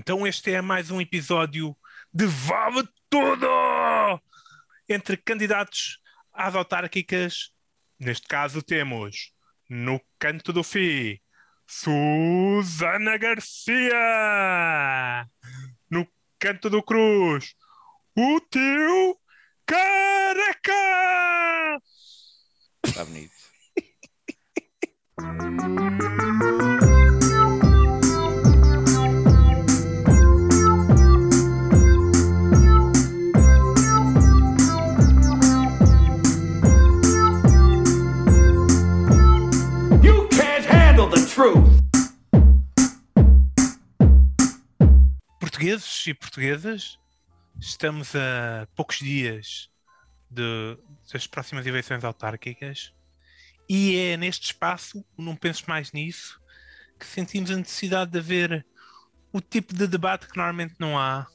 Então este é mais um episódio de Vale Tudo! Entre candidatos às autárquicas, neste caso temos no canto do FI, Susana Garcia! No canto do Cruz, o tio Careca! Está bonito. Portugueses e portuguesas, estamos a poucos dias de- das próximas eleições autárquicas e é neste espaço, não penso mais nisso, que sentimos a necessidade de haver o tipo de debate que normalmente não há.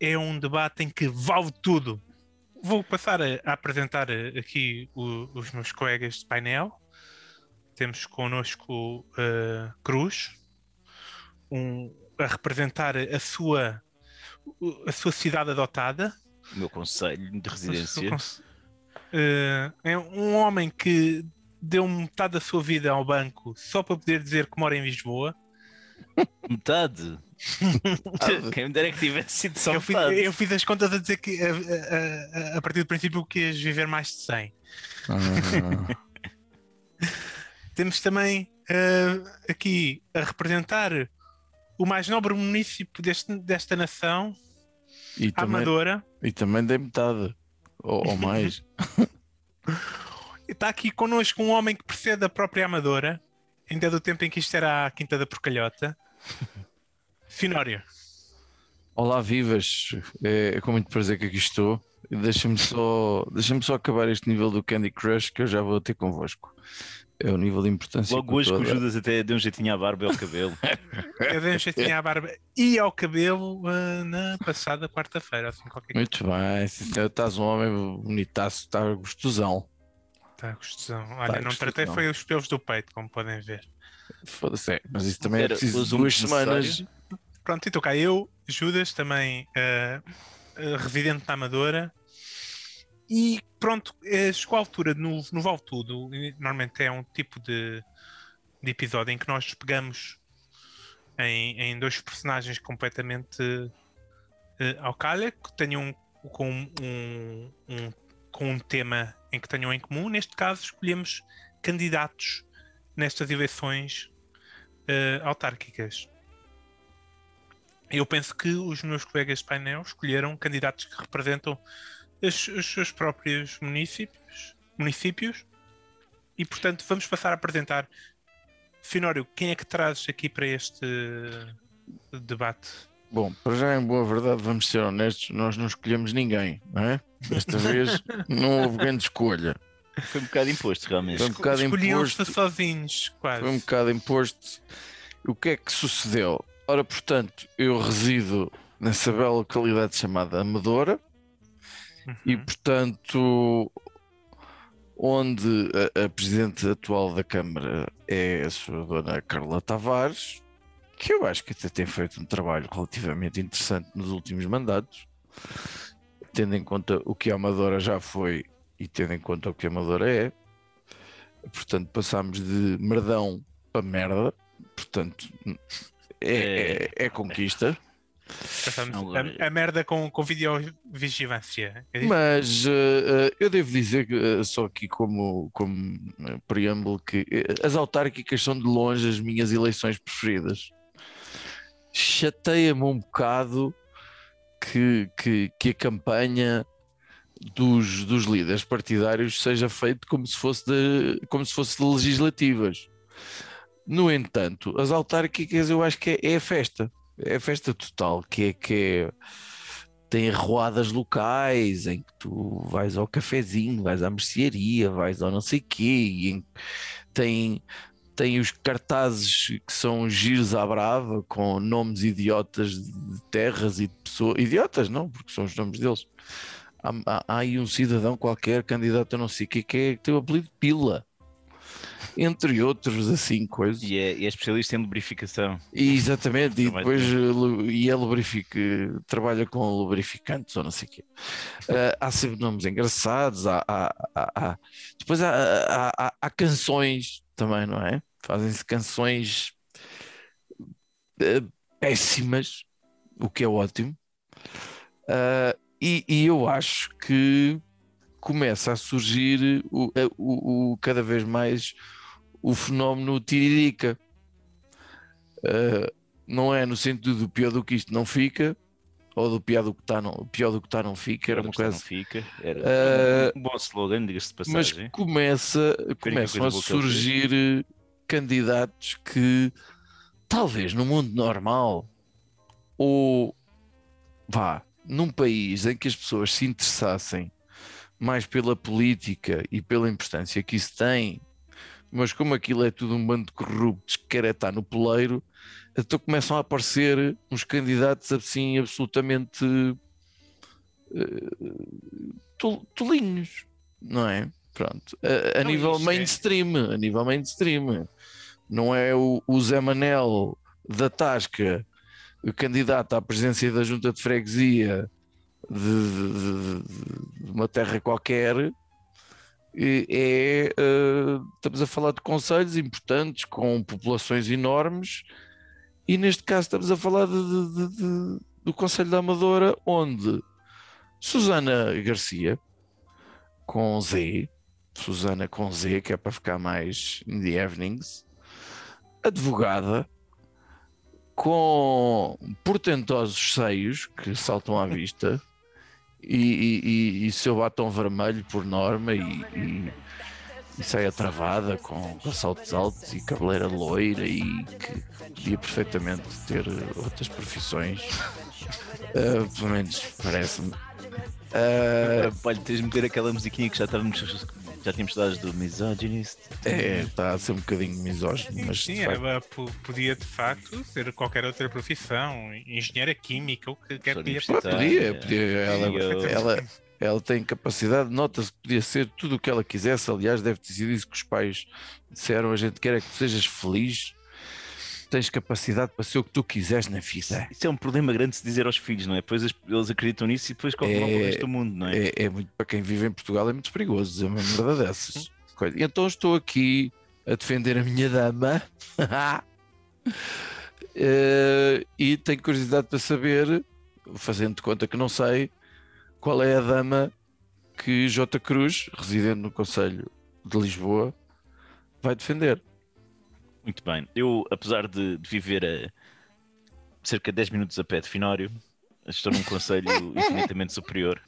É um debate em que vale tudo. Vou passar a, a apresentar eh, aqui o- os meus colegas de painel. Temos connosco eh, Cruz, um, a representar a sua, a sua cidade adotada. O meu conselho de residência. Eh, é um homem que deu metade da sua vida ao banco só para poder dizer que mora em Lisboa. Metade. Quem me dera que tivesse sido só Eu fiz, eu fiz as contas a dizer que a, a- a- partir do princípio que ias viver mais de 100. Temos também eh, aqui a representar o mais nobre município deste- desta nação, E também, Amadora. e também dei metade. Ou, ou mais. Está aqui connosco um homem que precede a própria Amadora, ainda do tempo em que isto era a Quinta da Porcalhota. Finório. Olá, vivas. É, é com muito prazer que aqui estou. Deixa-me só, deixa só acabar este nível do Candy Crush que eu já vou ter convosco. É o nível de importância. Logo hoje que o. Judas até deu um jeitinho à barba e ao cabelo. Eu dei um jeitinho à barba e ao cabelo ah, na passada quarta-feira. Assim, qualquer coisa. Muito bem, sim, senhor. estás um homem bonitaço, está gostosão. Tá, gostosão. Olha, Tá, não gostosão. tratei foi os pelos do peito, como podem ver. Foda-se, é, mas isso também é Era preciso o de zoom duas semanas. Pronto, e estou cá eu, Judas, também ah, ah, residente na Amadora. E pronto, eh, chegou a altura no, no Vale Tudo. Normalmente é um tipo de, de episódio em que nós pegamos em, em dois personagens completamente eh, ao calha, que tenham com um, um- com um tema em que tenham em comum. Neste caso, escolhemos candidatos nestas eleições eh, autárquicas. Eu penso que os meus colegas de painel escolheram candidatos que representam os, os seus próprios municípios, municípios e, portanto, vamos passar a apresentar. Finório, quem é que trazes aqui para este debate? Bom, para já em boa verdade, vamos ser honestos, nós não escolhemos ninguém, não é? Desta vez não houve grande escolha. Foi um bocado imposto, realmente. Foi um bocado Escolhiam-se imposto. sozinhos, quase. Foi um bocado imposto. O que é que sucedeu? Ora, portanto, eu resido nessa bela localidade chamada Amadora e, Uhum. portanto, onde a, a presidente atual da Câmara é a sua dona Carla Tavares, que eu acho que até tem feito um trabalho relativamente interessante nos últimos mandatos, tendo em conta o que a Amadora já foi e tendo em conta o que a Amadora é. Portanto, passámos de merdão para merda. Portanto, é, é, é conquista. Passamos Agora- a, a merda com, com videovigilância. É? Mas eh, eh, eu devo dizer, eh, só aqui como, como eh, preâmbulo, que eh, as autárquicas são de longe as minhas eleições preferidas. Chateia-me um bocado que, que, que a campanha dos, dos líderes partidários seja feita como se fosse de, como se fosse de legislativas. No entanto, as autárquicas eu acho que é, é a festa. É festa total, que é que tem arruadas locais em que tu vais ao cafezinho, vais à mercearia, vais ao não sei quê, e em- tem, tem os cartazes que são giros à brava, com nomes idiotas de terras e de pessoas. Idiotas, não, porque são os nomes deles. Há, há- há aí um cidadão qualquer, candidato a não sei o quê, que, é, que tem o apelido Pila. Entre outros assim coisas. E é, é especialista em lubrificação. E, exatamente, e depois eh, e é lubrifica, trabalha com lubrificantes ou não sei o quê. Ah, há sempre nomes engraçados, há, há- há- há- depois há, há- canções também, não é? Fazem-se canções eh, péssimas, o que é ótimo. Ah, e, e eu acho que começa a surgir o, o- o- cada vez mais o fenómeno Tiririca. Uh, não é no sentido do pior do que isto não fica, ou do pior do que está não, pior do que está não fica, era uma Quando coisa. não fica. Era Eh, um bom slogan, diga-se de Mas passagem. começa, começam a surgir candidatos que talvez no mundo normal ou vá num país em que as pessoas se interessassem mais pela política e pela importância que isso tem, mas como aquilo é tudo um bando de corruptos que quer é estar no poleiro, então começam a aparecer uns candidatos assim absolutamente tol- tolinhos, não é? Pronto, a, a Não, nível é- mainstream, a nível mainstream, não é o, o Zé Manel da Tasca, o candidato à presidência da Junta de Freguesia de, de- de- de uma terra qualquer. É, eh, estamos a falar de conselhos importantes com populações enormes, e neste caso estamos a falar de- de- de- do Conselho da Amadora, onde Susana Garcia, com Z, Susana com Z, que é para ficar mais in the evenings, advogada, com portentosos seios que saltam à vista e, e, e- seu batom vermelho por norma e, e, e saia travada com, com saltos altos e cabeleira loira e que podia perfeitamente ter outras profissões. Ah, pelo menos parece-me. Ah, Olha, tens de meter aquela musiquinha que já estávamos. Já tínhamos dado do Misogynist. é, está a ser um bocadinho misógino, mas Sim, de facto, ela po- podia de facto ser qualquer outra profissão, engenheira química, o que quer que lhe Só apeteça. podia, podia ela, eu- ela, ela tem capacidade, nota-se que podia ser tudo o que ela quisesse. Aliás, deve ter sido isso que os pais disseram: a gente quer é que tu sejas feliz, tens capacidade para ser o que tu quiseres na vida. Isso é um problema grande de se dizer aos filhos, não é? Depois as- eles acreditam nisso e depois colocam É- o resto do mundo, não é? É, é muito para quem vive em Portugal, é muito perigoso dizer uma merda dessas. Coisa. Então estou aqui a defender a minha dama Eh, e tenho curiosidade para saber, fazendo de conta que não sei, qual é a dama que J. Cruz, residente no Conselho de Lisboa, vai defender. Muito bem. Eu, apesar de, de viver a cerca de 10 minutos a pé de Finório, estou num conselho infinitamente superior,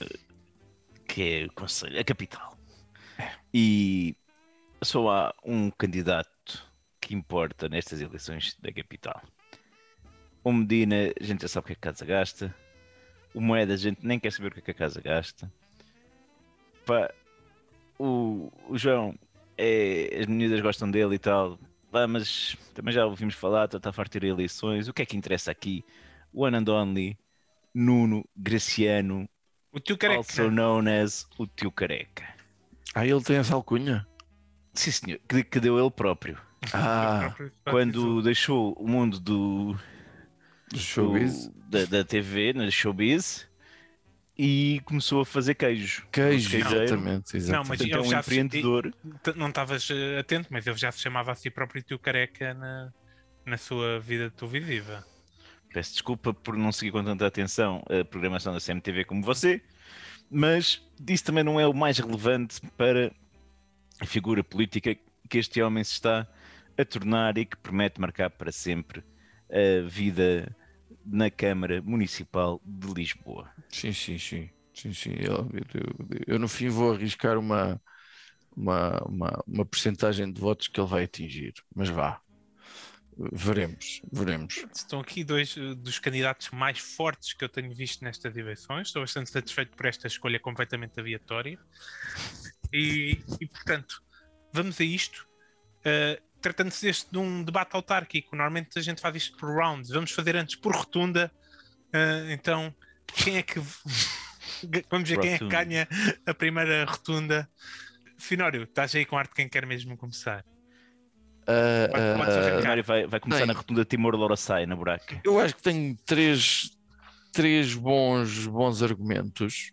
eh, que é o conselho, a capital. E só há um candidato que importa nestas eleições da capital. O Medina, a gente já sabe o que é que a casa gasta. O Moeda, a gente nem quer saber o que é que a casa gasta. Pá, o, o João, é, as meninas gostam dele e tal. Pá, mas também já ouvimos falar, está a fartar de eleições. O que é que interessa aqui? One and only, Nuno Graciano, O tio careca. also known as o tio Careca. Ah, ele tem essa alcunha? Sim, senhor, que, que deu ele próprio. Ah, Quando deixou o mundo do, do showbiz. do- da, da TV, na showbiz, e começou a fazer queijo. Queijo, exatamente. exatamente. Não, mas Portanto, é ele um já se- empreendedor. T- Não estavas eh, atento, mas ele já se chamava a si próprio tio careca na, na sua vida televisiva. Peço desculpa por não seguir com tanta atenção a programação da CMTV como você, mas isso também não é o mais relevante para a figura política que este homem se está a tornar e que promete marcar para sempre a vida na Câmara Municipal de Lisboa. Sim, sim, sim. sim, sim. Eu, eu- eu, no fim vou arriscar uma, uma, uma, uma percentagem de votos que ele vai atingir, mas vá. Veremos, veremos. Estão aqui dois eh, dos candidatos mais fortes que eu tenho visto nestas eleições. Estou bastante satisfeito por esta escolha completamente aleatória. E, e, portanto, vamos a isto. Uh, Tratando-se deste de um debate autárquico, normalmente a gente faz isto por rounds. Vamos fazer antes por rotunda. Uh, então, quem é que. vamos ver quem é que ganha a primeira rotunda. Finório, estás aí com arte quem quer mesmo começar. Pode- pode arrancar. O Mário vai, vai começar Bem. na rotunda Timor Loroçai, na buraca. eu acho que tenho três, três bons, bons argumentos.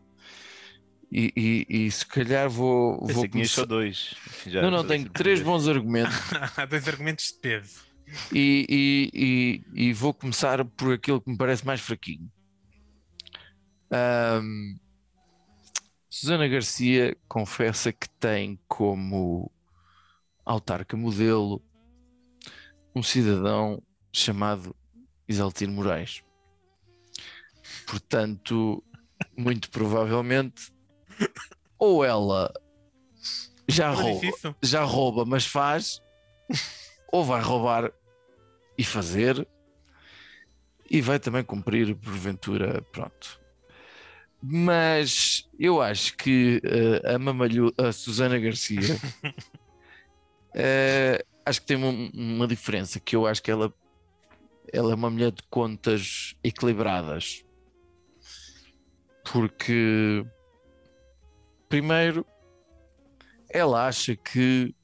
E, e- e se calhar vou, Pensei vou que tinhas só começar. dois. Já- Não, não, tenho três bons argumentos Há dois argumentos de peso. e, e- e- e vou começar por aquilo que me parece mais fraquinho. Ahm, Susana Garcia confessa que tem como autarca modelo um cidadão chamado Isaltino Moraes. Portanto, muito provavelmente, ou ela já rouba, isso? já rouba, mas faz, ou vai roubar e fazer, e vai também cumprir, porventura, pronto. Mas eu acho que eh, a Mamalhu, a Susana Garcia, eh, acho que tem uma, uma diferença, que eu acho que ela, ela é uma mulher de contas equilibradas. Porque, primeiro, ela acha que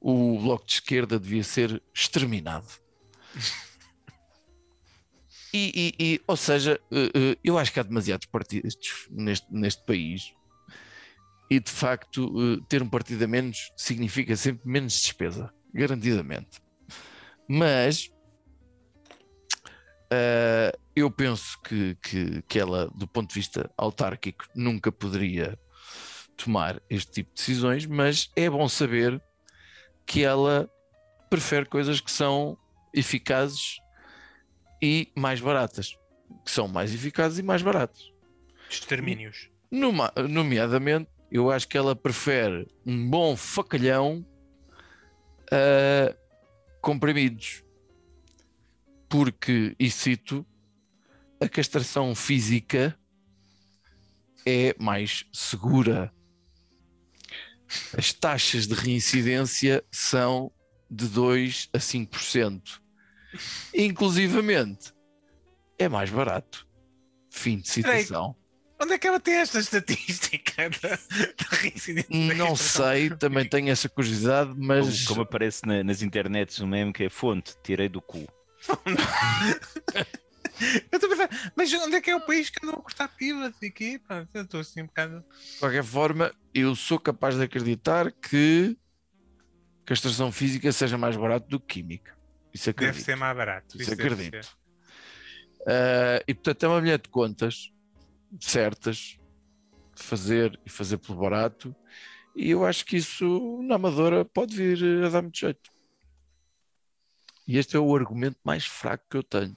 o Bloco de Esquerda devia ser exterminado. E, e- e, ou seja, eh, eh, eu acho que há demasiados partidos neste, neste país e de facto eh, ter um partido a menos significa sempre menos despesa, garantidamente. Mas eh, eu penso que, que, que ela, do ponto de vista autárquico, nunca poderia tomar este tipo de decisões, mas é bom saber que ela prefere coisas que são eficazes e mais baratas. Que são mais eficazes e mais baratas. Extermínios. Numa- nomeadamente, eu acho que ela prefere um bom facalhão a comprimidos. Porque, e cito, a castração física é mais segura. As taxas de reincidência são de 2 a 5%. Inclusivamente, é mais barato. Fim de citação. Onde é que ela tem esta estatística da, da reincidência? Não sei, também tenho essa curiosidade, Como, mas como aparece na- nas internets o meme que é fonte, tirei do cu. Eu estou a pensar, mas onde é que é o país que andam a cortar pivas e aqui? Pá, eu estou assim um bocado. de qualquer forma, eu sou capaz de acreditar que castração física seja mais barato do que química. Isso Deve acredito. ser mais barato. Isso deve acredito. Ah, e portanto é uma mulher de contas certas de fazer e fazer pelo barato. E eu acho que isso na Amadora pode vir a dar muito jeito. E este é o argumento mais fraco que eu tenho.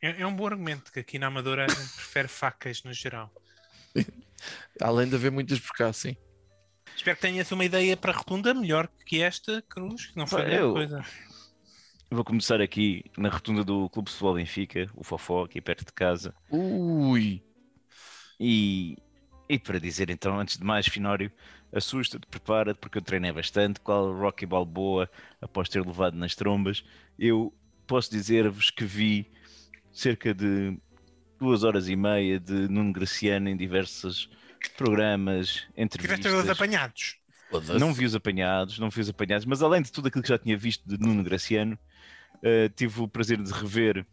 É, é um bom argumento que aqui na Amadora a gente prefere facas no geral. Além de haver muitas por cá, sim. Espero que tenhas uma ideia para a rotunda melhor que esta, Cruz, que não foi grande eu- coisa. Vou começar aqui na rotunda do Clube de Futebol Benfica, o Fofó, aqui perto de casa. Ui! E, e para dizer então, antes de mais, Finório, assusta-te, prepara-te, porque eu treinei bastante. Qual Rocky Balboa, após ter levado nas trombas, eu posso dizer-vos que vi cerca de duas horas e meia de Nuno Graciano em diversos programas, Tiveste os entrevistas. apanhados. Não vi os apanhados, não vi os apanhados, mas além de tudo aquilo que já tinha visto de Nuno Graciano, eh, tive o prazer de rever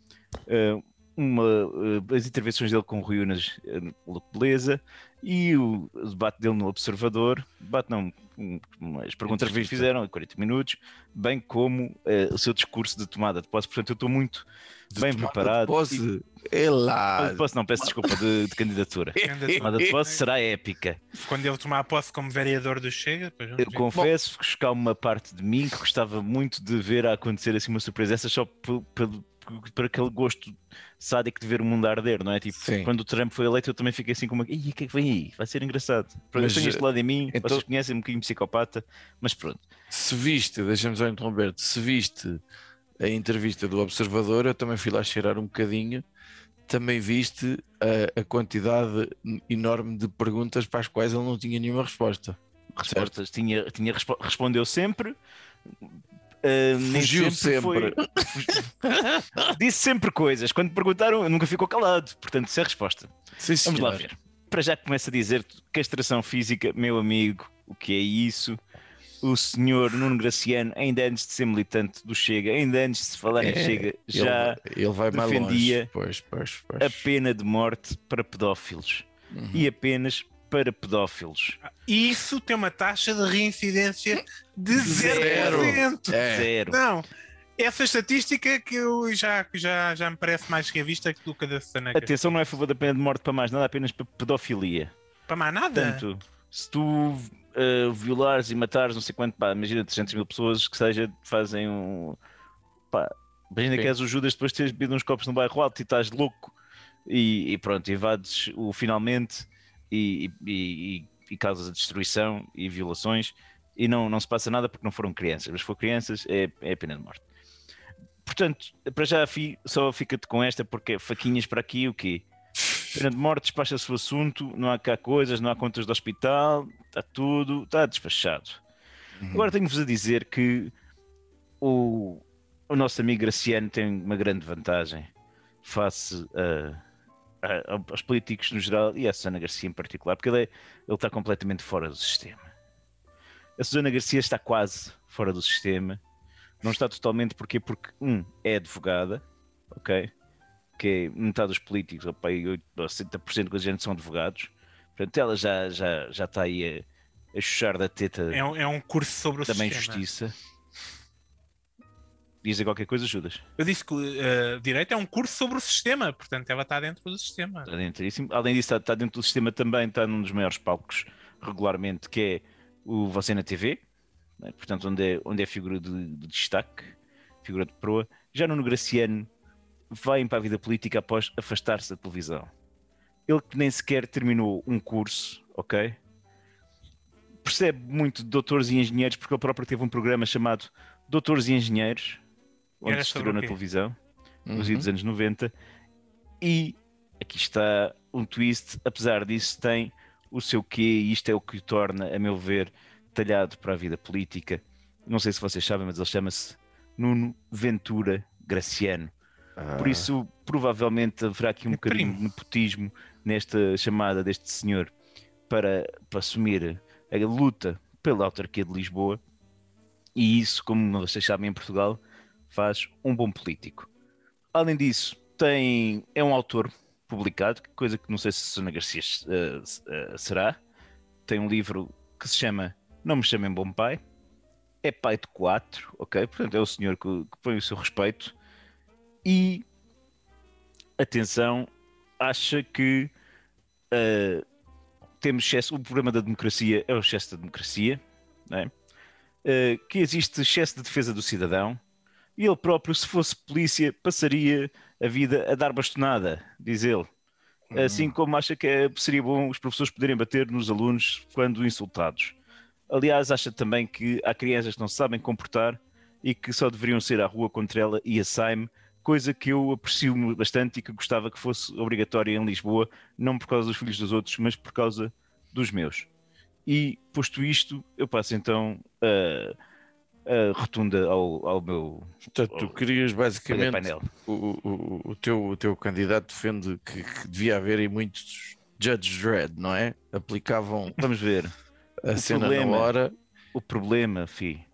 eh, uma, eh, as intervenções dele com o Rui Unas no Beleza e o, debate dele no Observador, debate não, as perguntas que fizeram em 40 minutos, bem como eh, o seu discurso de tomada de posse. Portanto, eu estou muito bem tomada de preparado. Posse, é lá. De posse, não, peço desculpa, de, de candidatura. Tomada de posse será épica. Quando ele tomar posse como vereador do Chega, Eu confesso que cá uma parte de mim que gostava muito de ver a acontecer assim uma surpresa, essa só por, por- aquele gosto sádico de ver o mundo arder, não é? Tipo, Sim. quando o Trump foi eleito, eu também fiquei assim como, Ih, o que é que vem aí? Vai ser engraçado. Pronto, Mas, eu tenho este lado em mim, então- vocês conhecem um bocadinho psicopata, mas pronto. Se viste, deixa-me só interromper, se viste a entrevista do Observador, eu também fui lá cheirar um bocadinho. Também viste a, a quantidade enorme de perguntas para as quais ele não tinha nenhuma resposta. Respostas, tinha, tinha respo- respondeu sempre. Nem Fugiu foi- Disse sempre coisas. Quando perguntaram, nunca ficou calado. Portanto, isso é a resposta. Sim, Vamos lá ver. Para já começa a dizer castração física, meu amigo, o que é isso? o senhor Nuno Graciano, ainda antes de ser militante do Chega, ainda antes de se falar em É, Chega, Ele, já ele mais longe. defendia Pois, pois, pois. a pena de morte para pedófilos. Uhum. E apenas para pedófilos. E isso tem uma taxa de reincidência de Zero. 0%. É. Zero. Não. Essa estatística que eu já, já, já me parece mais revista do que a da Susana. Garcia. Atenção, não é a favor da pena de morte para mais nada, apenas para pedofilia. Para mais nada. Portanto, se tu eh, violares e matares não sei quanto, pá, imagina 300 mil pessoas que seja, fazem um. Pá, imagina Sim. que és o Judas depois de teres bebido uns copos no bairro alto e estás louco e, e pronto, invades o finalmente e, e, e, causas a destruição e violações e não, não se passa nada porque não foram crianças, mas se for crianças é, é a pena de morte. Portanto, para já só fica-te com esta porque é faquinhas para aqui o quê? Pena de morte, despacha-se o assunto, não há cá coisas, não há contas do hospital, está tudo, está despachado. Agora tenho-vos a dizer que o, o nosso amigo Graciano tem uma grande vantagem face a, a- aos políticos no geral e à Susana Garcia em particular, porque ele, é- ele está completamente fora do sistema. A Susana Garcia está quase fora do sistema, não está totalmente porque, porque um, é advogada, ok? Que é metade dos políticos, ou pá, aí 8 ou 70% da gente são advogados, portanto ela já, já, já está aí a, a chuchar da teta É um, é um curso sobre o também sistema. justiça. Dizer qualquer coisa, Judas. Eu disse que uh, direito é um curso sobre o sistema, portanto ela está dentro do sistema. Está dentro. Além disso, está, está dentro do sistema também, está num dos maiores palcos regularmente, que é o Você na TV, né? portanto, onde é, onde é figura de, de destaque, figura de proa. Já Nuno Graciano vai para a vida política após afastar-se da televisão. Ele que nem sequer terminou um curso, ok? Percebe muito de doutores e engenheiros, porque ele próprio teve um programa chamado Doutores e Engenheiros, onde se estreou na televisão nos Uhum. dos anos 90 e aqui está um twist, apesar disso tem o seu quê e isto é o que o torna, a meu ver, talhado para a vida política. Não sei se vocês sabem, mas ele chama-se Nuno Ventura Graciano. Ah, Por isso, provavelmente haverá aqui um É bocadinho primo. de nepotismo nesta chamada deste senhor para, para assumir a luta pela autarquia de Lisboa. E isso, como vocês sabem, em Portugal, faz um bom político. Além disso, tem, é um autor publicado, coisa que não sei se Susana Garcia eh, eh, será. Tem um livro que se chama Não Me Chamem Bom Pai. É pai de quatro, ok? Portanto, é o senhor que, que põe o seu respeito. E, atenção, acha que eh, temos excesso, o problema da democracia é o excesso da democracia, é? Que existe excesso de defesa do cidadão, e ele próprio, se fosse polícia, passaria a vida a dar bastonada, diz ele. Assim como acha que é- seria bom os professores poderem bater nos alunos quando insultados. Aliás, acha também que há crianças que não sabem comportar e que só deveriam ser à rua contra ela e a Saime, coisa que eu aprecio bastante e que gostava que fosse obrigatória em Lisboa, não por causa dos filhos dos outros, mas por causa dos meus. E, posto isto, eu passo então a, a rotunda ao, ao meu Portanto, tu querias basicamente painel. o, o, o, teu, o teu candidato defende que, que devia haver aí muitos Judge Dredd, não é? Aplicavam Vamos ver. a O cena problema- na hora. O problema, fi,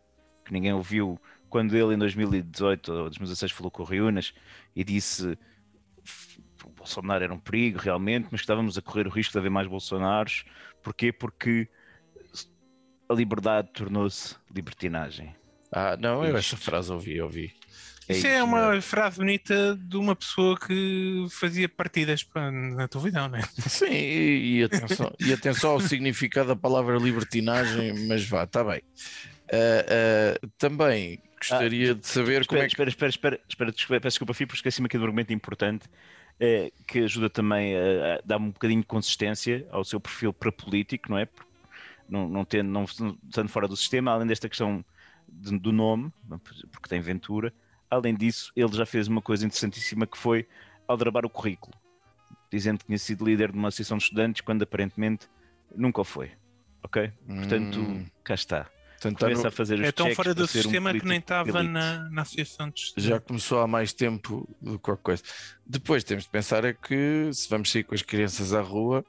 que ninguém ouviu quando ele em 2018 ou 2016 falou com o Riunas e disse o Bolsonaro era um perigo realmente, mas estávamos a correr o risco de haver mais Bolsonaros. Porquê? Porque a liberdade tornou-se libertinagem. Ah, não, eu essa frase ouvi, ouvi. Isso é uma frase bonita de uma pessoa que fazia partidas pá, na televisão, né? Sim, e, e atenção, e atenção ao significado da palavra libertinagem, mas vá, está bem. Ah, ah, também gostaria de saber como Espera, é que. espera, espera, espera, espera, desculpa, peço desculpa, Fih, porque esqueci-me aqui de um argumento importante eh, que ajuda também a, a dar um bocadinho de consistência ao seu perfil para político, não é? Por- Não, não, tendo, não estando fora do sistema, além desta questão de- do nome, porque tem Ventura, além disso, ele já fez uma coisa interessantíssima que foi aldrabar o currículo, dizendo que tinha sido líder de uma associação de estudantes quando aparentemente nunca o foi. Ok? Portanto, Hum, cá está. portanto, está Começa no- a fazer os É tão fora do ser um sistema que nem estava na, na associação de estudantes. já começou há mais tempo do que qualquer coisa. Depois temos de pensar é que se vamos sair com as crianças à rua,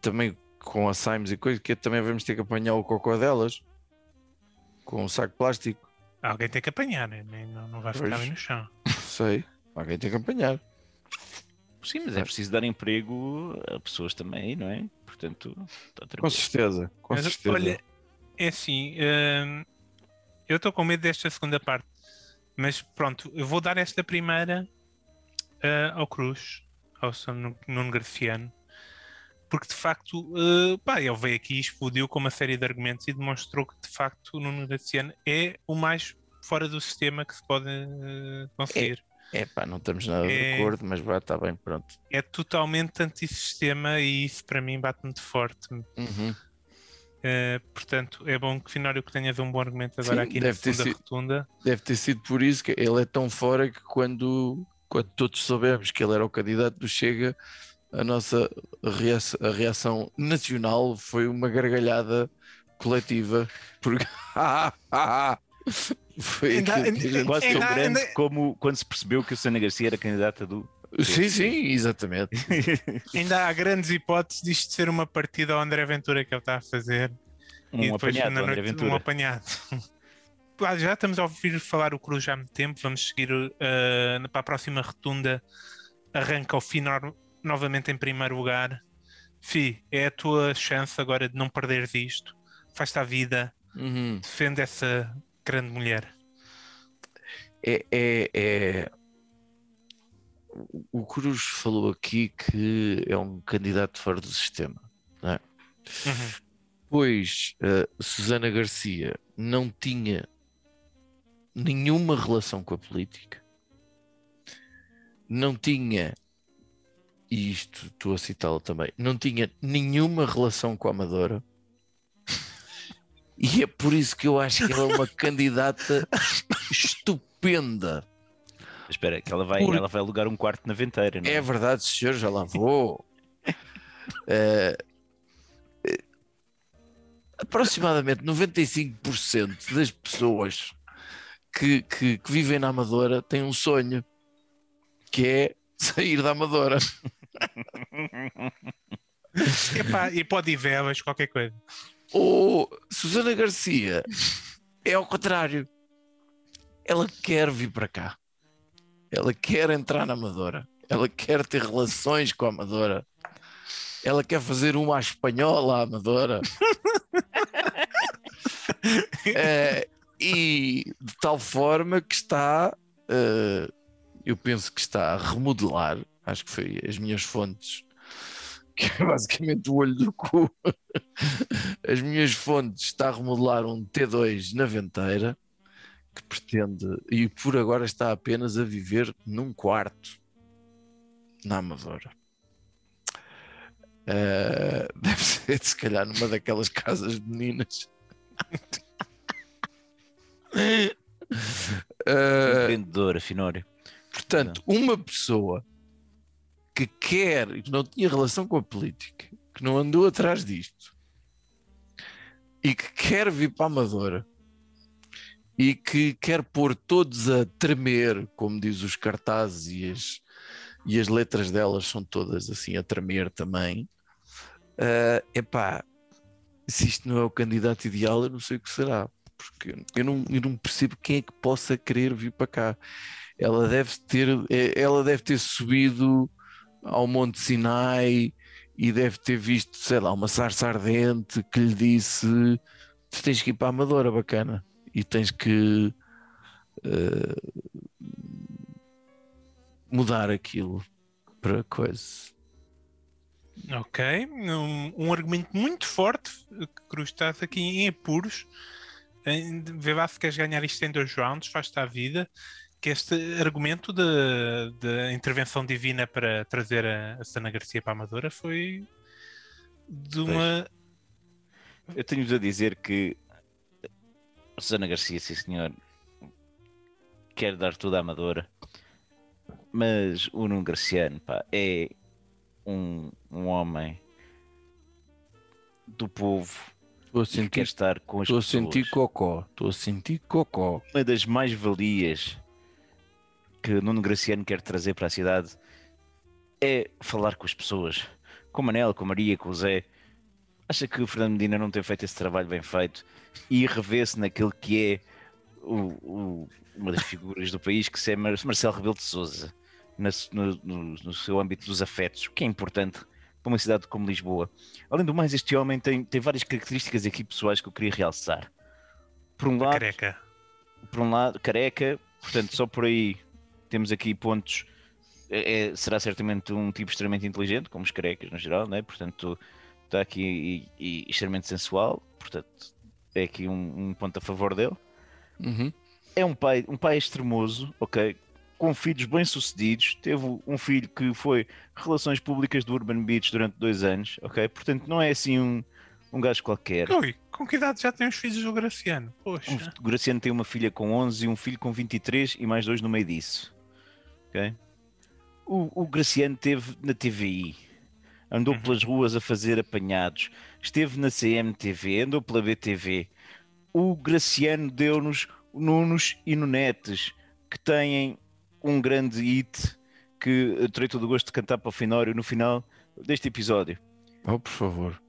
também com Alzheimer e coisas, que também vamos ter que apanhar o cocô delas. Com um saco de plástico. Alguém tem que apanhar, né? Nem- não, não vai ficar Pois. ali no chão. Sei. Alguém tem que apanhar. Sim, mas é preciso dar emprego a pessoas também, não é? Portanto, está Com certeza. Com Mas, certeza. olha, é assim, hum, eu estou com medo desta segunda parte, mas pronto, eu vou dar esta primeira ah, ao Cruz, ao. Nu- Nuno Graciano, porque de facto, ah, pá, ele veio aqui e explodiu com uma série de argumentos e demonstrou que de facto o Nuno Graciano é o mais fora do sistema que se pode ah, conseguir. É pá, não estamos nada É- de acordo, mas vá, está bem, pronto. É, totalmente antissistema e isso para mim bate muito forte. Uhum. Uh, portanto, é bom que Finório que tenhas um bom argumento agora Sim, aqui na segunda sido- rotunda. Deve ter sido por isso que ele é tão fora que quando, quando todos soubemos que ele era o candidato do Chega, a nossa reação, a reação nacional foi uma gargalhada coletiva. Porque foi Ainda- aquilo que a gente- Quase tão Ainda- grande ainda- como quando se percebeu que o Sana Garcia era candidata do. Sim, sim, exatamente. Ainda há grandes hipóteses disto ser uma partida ao André Ventura que ele está a fazer. e Um depois apanhado, na do André noite, Ventura. um apanhado. Pá, já estamos a ouvir falar o Cruz já há muito tempo. Vamos seguir uh, para a próxima rotunda. Arranca o Finor novamente em primeiro lugar. Fi, é a tua chance agora de não perderes isto. Faz-te a vida. Uhum. Defende essa grande mulher. É, é, é- O Cruz falou aqui que é um candidato fora do sistema. Uhum. Pois eh, Susana Garcia não tinha nenhuma relação com a política, não tinha, e isto estou a citá-la também, não tinha nenhuma relação com a Amadora, e é por isso que eu acho que ela é uma candidata estupenda. Espera, que ela vai, Por- ela vai alugar um quarto na venteira, não é? É verdade, senhor, já lá vou. Eh, aproximadamente 95% das pessoas que, que- que vivem na Amadora têm um sonho que é sair da Amadora. Epá, e pode ir velas, qualquer coisa. Ou Susana Garcia é ao contrário. Ela quer vir para cá. Ela quer entrar na Amadora. Ela quer ter relações com a Amadora. Ela quer fazer uma à espanhola à Amadora. Eh, e de tal forma que está, eh, eu penso que está a remodelar, acho que foi as minhas fontes, que é basicamente o olho do cu. As minhas fontes está a remodelar um T2 na venteira que pretende, e por agora está apenas a viver num quarto na Amadora. Eh, deve ser, se calhar, numa daquelas casas meninas. Eh, Empreendedora, Finório. Portanto, uma pessoa que quer e que não tinha relação com a política, que não andou atrás disto e que quer vir para a Amadora e que quer pôr todos a tremer, como diz os cartazes e as, e as letras delas são todas assim a tremer também. É epá, se isto não é o candidato ideal, eu não sei o que será, porque eu não, eu não percebo quem é que possa querer vir para cá ela deve ter, eh, ela deve ter subido ao Monte Sinai e deve ter visto, sei lá, uma sarça ardente que lhe disse: Tu tens que ir para a Amadora, bacana, e tens que eh, mudar aquilo para coisa. Ok, um, um argumento muito forte que Cruz estás aqui em apuros. Vê lá se queres ganhar isto em dois rounds, faz-te a vida. Que este argumento de, de intervenção divina para trazer a, a Sana Garcia para a Amadora foi de uma. Eu tenho-vos a dizer que a Susana Garcia, sim senhor, quer dar tudo à Amadora, mas o Nuno Graciano pá, é um, um homem do povo Estou a que quer sentir, estar com as estou a sentir cocó, estou a sentir cocó. Uma das mais-valias que Nuno Graciano quer trazer para a cidade é falar com as pessoas, com o Manel, com a Maria, com o Zé. acha que o Fernando Medina não tem feito esse trabalho bem feito e revê-se naquele que é o- o- uma das figuras do país, que é Mar- Marcelo Rebelo de Souza, no, no- no seu âmbito dos afetos, o que é importante para uma cidade como Lisboa. Além do mais, este homem tem, tem várias características aqui pessoais que eu queria realçar. Por um lado, Careca. por um lado, careca, portanto, só por aí temos aqui pontos. É, é- será certamente um tipo extremamente inteligente, como os carecas no geral, né? portanto, está aqui e, e extremamente sensual, portanto, é aqui um, um ponto a favor dele. Uhum. É um pai, um pai extremoso, ok? Com filhos bem-sucedidos, teve um filho que foi Relações Públicas do Urban Beach durante dois anos, ok? Portanto, não é assim um, um gajo qualquer. Ui, com que idade já tem os filhos do Graciano? Poxa. O Graciano tem uma filha com 11 e um filho com 23 e mais dois no meio disso. Ok? O, o Graciano esteve na TVI, andou Uhum. pelas ruas a fazer apanhados, esteve na CMTV, andou pela BTV. O Graciano deu-nos Nunos e Nunetes, que têm um grande hit que eu terei todo o gosto de cantar para o Finório no final deste episódio. Oh, por favor.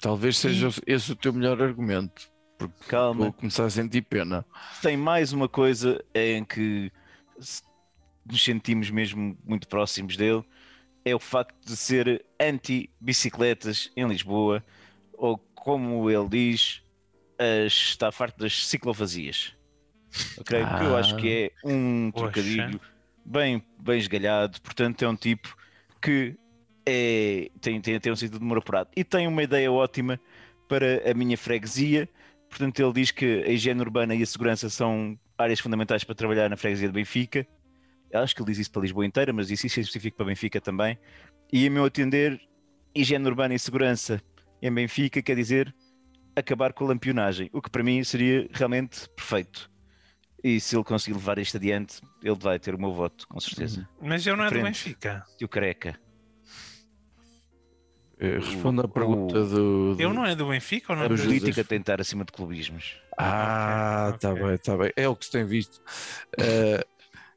Talvez seja esse o teu melhor argumento. Porque Calma. vou começar a sentir pena. tem mais uma coisa em que nos sentimos mesmo muito próximos dele, é o facto de ser anti-bicicletas em Lisboa, ou como ele diz, as- está farto das ciclovazias. Ok? Porque eu acho que é um Poxa. trocadilho bem, bem esgalhado, portanto é um tipo que é, tem, tem até um sentido de humor apurado e tem uma ideia ótima para a minha freguesia. Portanto, ele diz que a higiene urbana e a segurança são áreas fundamentais para trabalhar na freguesia de Benfica. Acho que ele diz isso para Lisboa inteira, mas disse isso em específico para Benfica também. E, a meu atender, higiene urbana e segurança em Benfica quer dizer acabar com a lampionagem, o que para mim seria realmente perfeito. E se ele conseguir levar isto adiante, ele vai ter o meu voto, com certeza. Mas eu não é do. Benfica. Tio Careca. Eh, Responda à o- pergunta do. do- Eu não é do Benfica ou não é É do o política estar acima de clubismos. Ah, está ok. bem, está bem. É o que se tem visto. Eh,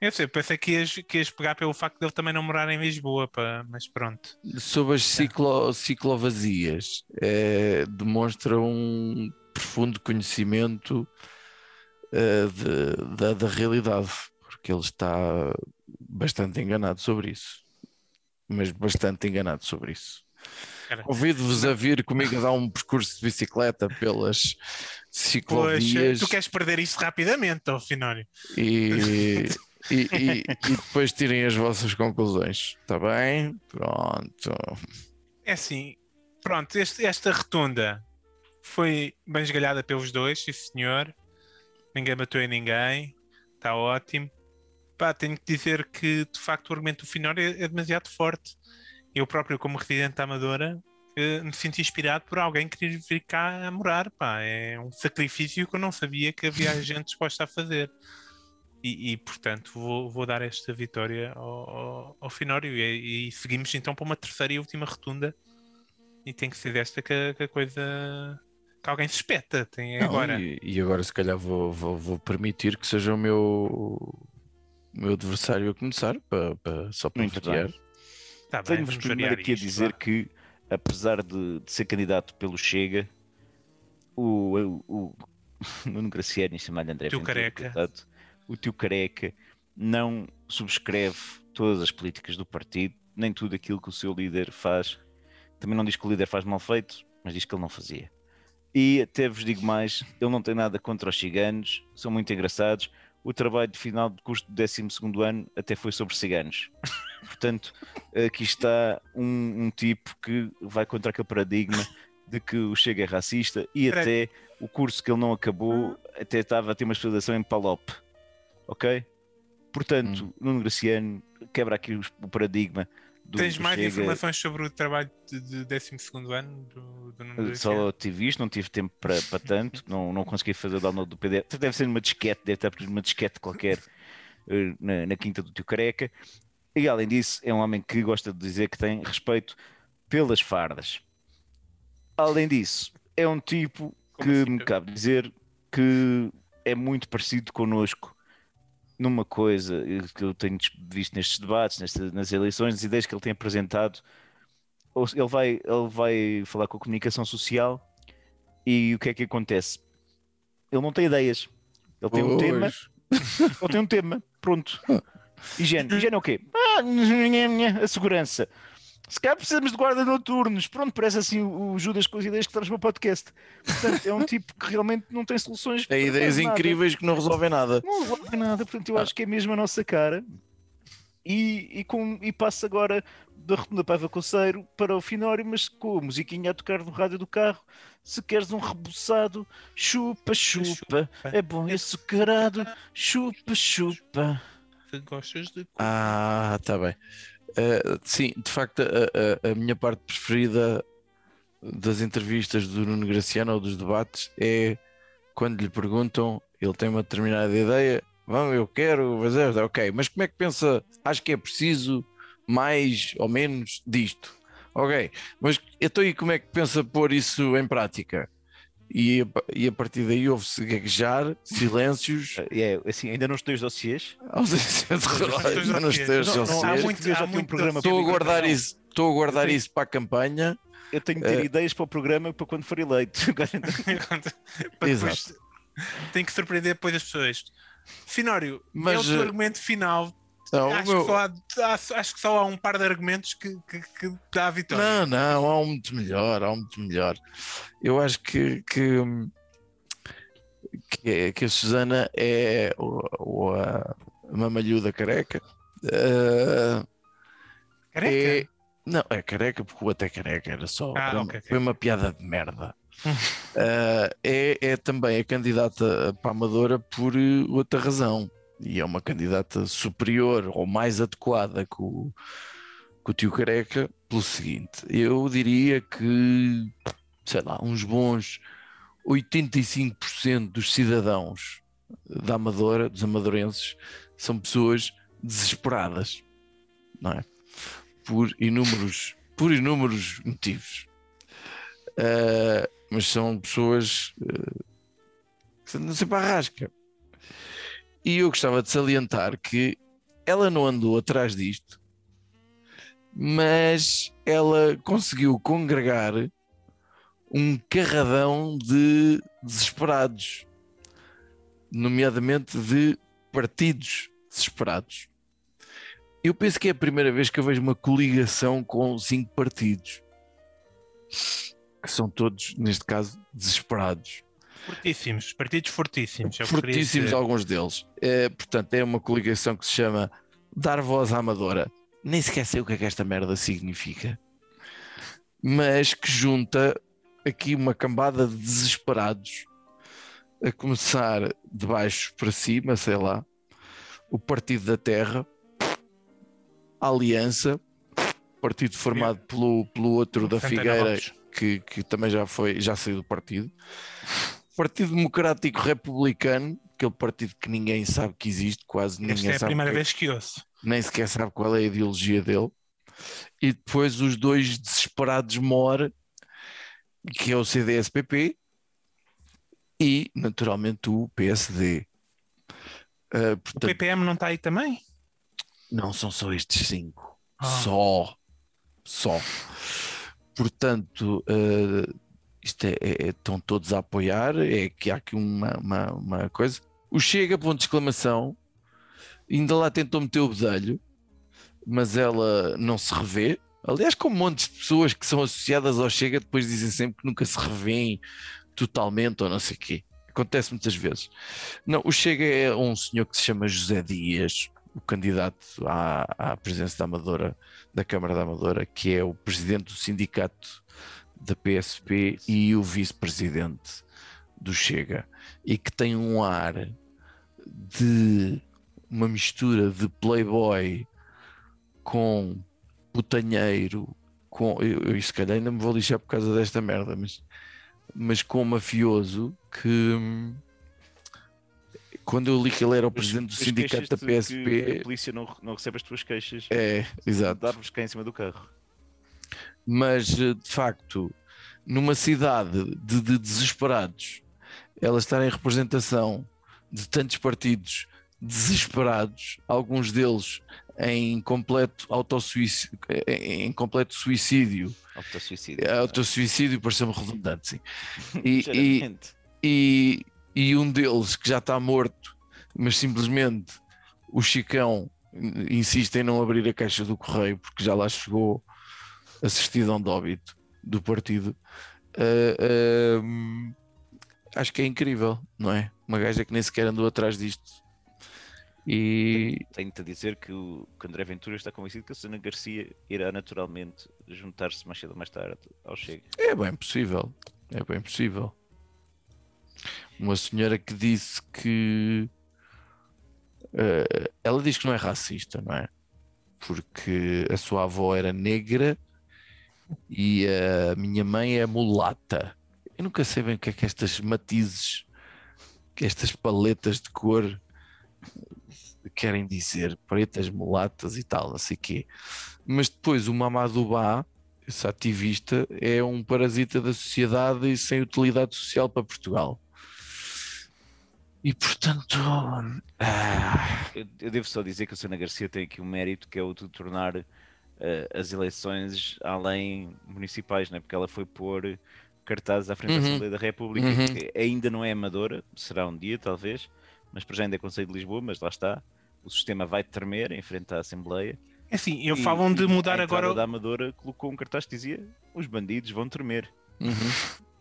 Eu sei, pensei que ias, que ias pegar pelo facto de ele também não morar em Lisboa, pá, mas pronto. sobre as ciclo, ciclovazias, eh, demonstra um profundo conhecimento eh, de- da, da realidade, porque ele está bastante enganado sobre isso. Mas bastante enganado sobre isso. Convido-vos a vir comigo a dar um percurso de bicicleta pelas Poxa, ciclovias tu queres perder isso rapidamente, ó Finório. e, e, e- e depois tirem as vossas conclusões. Está bem? Pronto. É assim, pronto, este- esta rotunda foi bem esgalhada pelos dois, sim senhor. Ninguém bateu em ninguém, está ótimo. Pá, tenho que dizer que de facto o argumento do Finório é, é demasiado forte. Eu próprio, como residente da Amadora, eh, me sinto inspirado por alguém que querer vir cá a morar. Pá. É um sacrifício que eu não sabia que havia gente disposta a fazer. E, e, portanto, vou, vou dar esta vitória ao, ao, ao Finório. E, e seguimos então para uma terceira e última rotunda. E tem que ser desta que, a- que a coisa. que alguém se espeta. Tem Não, agora. E, e agora, se calhar, vou, vou, vou permitir que seja o meu, meu adversário a começar, para, para- só para variar. Tá Tenho-vos vamos primeiro aqui a isto, dizer vá. que, apesar de, de ser candidato pelo Chega, o, o, o Nuno Graciano e chamar-lhe André Ventura, Careca. coitado, o tio Careca não subscreve todas as políticas do partido, nem tudo aquilo que o seu líder faz. Também não diz que o líder faz mal feito, mas diz que ele não fazia. E até vos digo mais, ele não tem nada contra os ciganos, são muito engraçados. O trabalho de final de curso do 12 ano até foi sobre ciganos. Portanto, aqui está um, um tipo que vai contra aquele paradigma de que o Chega é racista e até o curso que ele não acabou até estava a ter uma especialização em Palop. Ok? Portanto, Nuno Graciano quebra aqui os- o paradigma do, Tens do mais Chega. informações sobre o trabalho de, de 12 ano do, do Nuno Graciano? Só tive isto, não tive tempo para, para tanto, não, não consegui fazer o download do PDF. Deve ser numa disquete, deve estar numa disquete qualquer eh, na, na quinta do tio Careca. E além disso, é um homem que gosta de dizer que tem respeito pelas fardas. Além disso, é um tipo Como que assim, me cabe dizer que é muito parecido connosco numa coisa que eu tenho visto nestes debates, nestas, nas eleições, as ideias que ele tem apresentado ele vai, ele vai falar com a comunicação social e o que é que acontece? Ele não tem ideias. Ele tem um tema, ele tem um tema, pronto. Higiene. Higiene é o quê? Ah, a segurança. Se calhar precisamos de guarda noturnos. Pronto, parece assim o Judas com as ideias que traz para o podcast. Portanto, é um tipo que realmente não tem soluções. Tem ideias nada. incríveis que não resolvem nada. Não resolvem nada. Portanto, eu acho que é mesmo a nossa cara. E, e, com, e passo agora da Rotunda Paiva Conceiro para o Finório, mas com a musiquinha a tocar no rádio do carro. Se queres um rebuçado, chupa, chupa. É bom e açucarado, chupa, chupa. Que gostas de. Ah, tá bem. Uh, sim, de facto, a, a, a, minha parte preferida das entrevistas do Nuno Graciano ou dos debates é quando lhe perguntam, ele tem uma determinada ideia, vamos, eu quero fazer, ok, mas como é que pensa? Acho que é preciso mais ou menos disto. Ok, mas então e como é que pensa pôr isso em prática? E, e a partir daí houve-se gaguejar, silêncios. É, assim, ainda não estou os dossiês. ainda não estou os dossiês. Estou a guardar isso, estou a guardar isso para a campanha. Eu tenho que ter uh, ideias para o programa para quando for eleito. Exato. Tem que surpreender depois as pessoas. Finório, mas, é o teu argumento final não, acho, meu... que há, acho, que só há um par de argumentos que, que, que dá a vitória. Não, não, há um muito melhor, há um muito melhor. Eu acho que, que, que, que a Susana é o, o, a mamalhuda careca. Uh, careca? É, não, é careca porque o até careca era só. Ah, era, okay, foi uma piada de merda. uh, é, é também a candidata para a Amadora por outra razão e é uma candidata superior ou mais adequada que o, que o tio Careca, pelo seguinte: eu diria que, sei lá, uns bons 85% dos cidadãos da Amadora, dos amadorenses, são pessoas desesperadas, não é? Por inúmeros, por inúmeros motivos. Uh, mas são pessoas uh, que andam sempre à rasca. E eu gostava de salientar que ela não andou atrás disto, mas ela conseguiu congregar um carradão de desesperados, nomeadamente de partidos desesperados. Eu penso que é a primeira vez que eu vejo uma coligação com cinco partidos, que são todos, neste caso, desesperados. Fortíssimos, partidos fortíssimos. É fortíssimos alguns deles. É, portanto, é uma coligação que se chama Dar Voz à Amadora. Nem sequer sei o que é que esta merda significa. Mas que junta aqui uma cambada de desesperados a começar de baixo para cima, sei lá, o Partido da Terra, a Aliança, partido formado pelo, pelo outro da Figueira, que, que também já foi, já saiu do partido, Partido Democrático Republicano, aquele partido que ninguém sabe que existe, quase ninguém sabe. Esta é a primeira que, vez que ouço. Nem sequer sabe qual é a ideologia dele. E depois os dois desesperados MOR, que é o CDSPP e, naturalmente, o PSD. Uh, ah, portanto, o PPM não está aí também? Não, são só estes cinco. Oh. Só. Só. Portanto, uh, isto é, é, estão todos a apoiar, é que há aqui uma, uma, uma, coisa. O Chega, ponto de exclamação, ainda lá tentou meter o bedelho, mas ela não se revê. Aliás, com um monte de pessoas que são associadas ao Chega, depois dizem sempre que nunca se revêem totalmente ou não sei o quê. Acontece muitas vezes. Não, o Chega é um senhor que se chama José Dias, o candidato à, à presidência da Amadora, da Câmara da Amadora, que é o presidente do sindicato da PSP e o vice-presidente do Chega e que tem um ar de uma mistura de playboy com putanheiro, com eu, eu se calhar ainda me vou lixar por causa desta merda, mas, mas com mafioso que quando eu li que ele era o presidente do sindicato da PSP. A polícia não, não recebe as tuas queixas. É, exato. Dar-vos cá em cima do carro mas eh, de facto, numa cidade de, de desesperados, ela estar em representação de tantos partidos desesperados, alguns deles em completo autossuicídio, em completo suicídio Autossuicídio. É, autossuicídio, pareceu-me redundante, sim. E, e, e, e um deles que já está morto, mas simplesmente o Chicão insiste em não abrir a caixa do correio porque já lá chegou a certidão de óbito do partido. Ah, ah, acho que é incrível, não é? Uma gaja que nem sequer andou atrás disto. E Tenho-te a dizer que o que André Ventura está convencido que a Susana Garcia irá naturalmente juntar-se mais cedo ou mais tarde ao Chega. é bem possível, é bem possível. Uma senhora que disse que eh, ela diz que não é racista, não é? Porque a sua avó era negra e a minha mãe é mulata. Eu nunca sei bem o que é que estas matizes, que estas paletas de cor querem dizer, pretas, mulatas e tal, não sei quê. Mas depois o Mamadou Ba, esse ativista, é um parasita da sociedade e sem utilidade social para Portugal. E portanto, ah, Eu, eu devo só dizer que a Susana Garcia tem aqui um mérito que é o de tornar eh, as eleições além municipais, né? porque ela foi pôr cartazes à frente Uhum. da Assembleia da República, Uhum. que ainda não é amadora, será um dia talvez, mas para já ainda é Conselho de Lisboa, mas lá está. O sistema vai tremer em frente à Assembleia. É assim, eu E- falam de mudar entrada agora. da Amadora colocou um cartaz que dizia os bandidos vão tremer. uhum.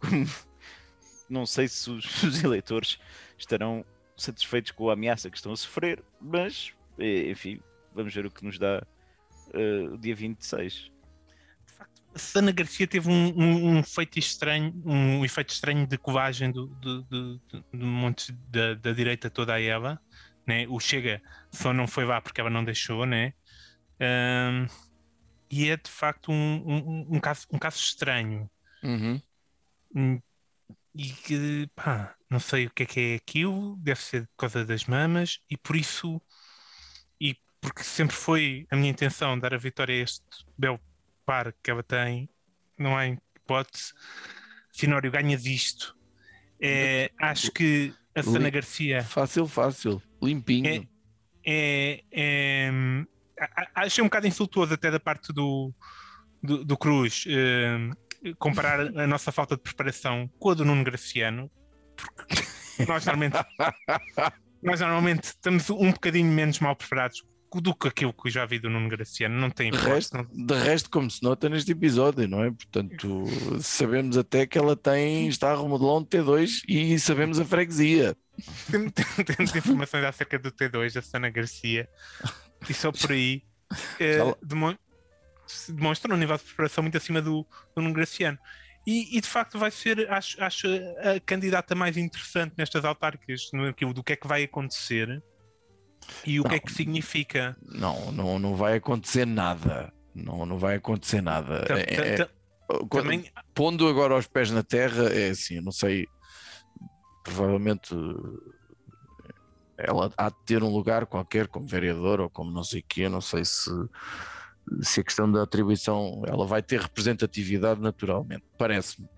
Não sei se os, os eleitores estarão satisfeitos com a ameaça que estão a sofrer, mas eh, enfim, vamos ver o que nos dá o dia 26. De facto, a Sana Garcia teve um, um, um efeito estranho, um efeito estranho de covagem do, do, do, do- do monte da, da direita toda a ela. Né? O Chega só não foi lá porque ela não deixou, né? Ahm, e é de facto um, um, um caso, um caso estranho. Uhum. Hum, E que, pá, não sei o que é que é aquilo, deve ser por causa das mamas, e por isso, porque sempre foi a minha intenção dar a vitória a este belo par que ela tem, não há hipótese. Finório, ganhas isto. É, acho que a Sana Garcia Fácil, fácil, limpinho. é, é, a- achei um bocado insultuoso até da parte do, do, do Cruz hum, comparar a nossa falta de preparação com a do Nuno Graciano, porque nós normalmente, nós normalmente estamos um bocadinho menos mal preparados do que aquilo que já vi do Nuno Graciano, não tem De resto, não- de resto, como se nota neste episódio, não é? Portanto, sabemos até que ela tem, está a remodelar um T2 e sabemos a freguesia. Tem- tem- temos informações acerca do T2 da Sana Garcia e só por aí eh, demonstra um nível de preparação muito acima do, do Nuno Graciano. E, e, de facto vai ser, acho, acho a candidata mais interessante nestas autárquicas, no aquilo do que é que vai acontecer e o que é que significa. Não, não, não vai acontecer nada. Não, não vai acontecer nada. Tam- É- tam- é- também, pondo agora os pés na terra, é assim, eu não sei, provavelmente ela há de ter um lugar qualquer como vereadora ou como não sei o quê, não sei se, se a questão da atribuição, ela vai ter representatividade naturalmente, parece-me.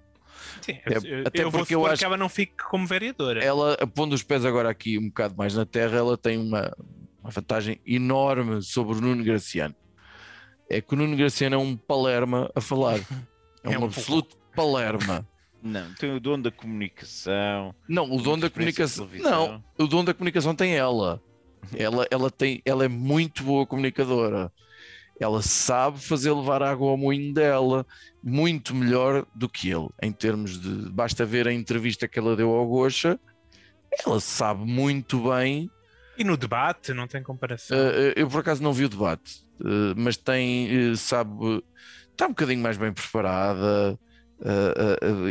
Sim, é- eu, até eu vou porque eu supor acho- que ela não fique como vereadora. Ela, pondo os pés agora aqui um bocado mais na terra, ela tem uma, uma vantagem enorme sobre o Nuno Graciano. É que o Nuno Graciano é um palerma a falar. É, É um um pouco. absoluto palerma. Não, tem o dono da comunicação. Não, o dono da comunicação. Não, o dono da comunicação tem ela. Ela, ela, tem, ela é muito boa comunicadora. Ela sabe fazer levar água ao moinho dela muito melhor do que ele. Em termos de. Basta ver a entrevista que ela deu ao Gocha. Ela sabe muito bem. E no debate não tem comparação. eh, eu por acaso não vi o debate, eh, mas tem, eh, sabe, está um bocadinho mais bem preparada